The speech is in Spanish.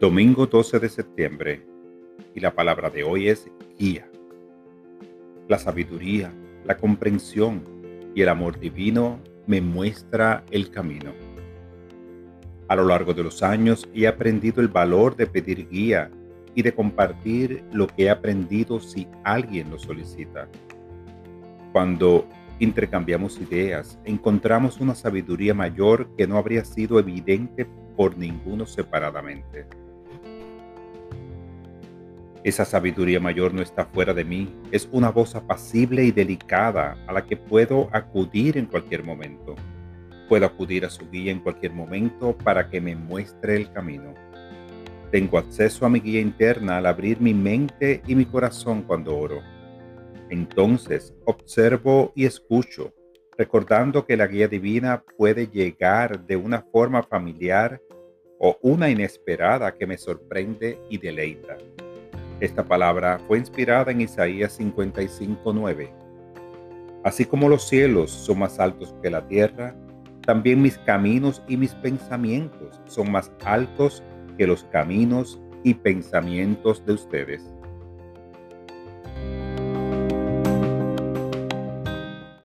Domingo 12 de septiembre y la palabra de hoy es guía. La sabiduría, la comprensión y el amor divino me muestra el camino. A lo largo de los años he aprendido el valor de pedir guía y de compartir lo que he aprendido si alguien lo solicita. Cuando intercambiamos ideas, encontramos una sabiduría mayor que no habría sido evidente por ninguno separadamente. Esa sabiduría mayor no está fuera de mí, es una voz apacible y delicada a la que puedo acudir en cualquier momento. Puedo acudir a su guía en cualquier momento para que me muestre el camino. Tengo acceso a mi guía interna al abrir mi mente y mi corazón cuando oro. Entonces observo y escucho, recordando que la guía divina puede llegar de una forma familiar o una inesperada que me sorprende y deleita. Esta palabra fue inspirada en Isaías 55:9. Así como los cielos son más altos que la tierra, también mis caminos y mis pensamientos son más altos que los caminos y pensamientos de ustedes.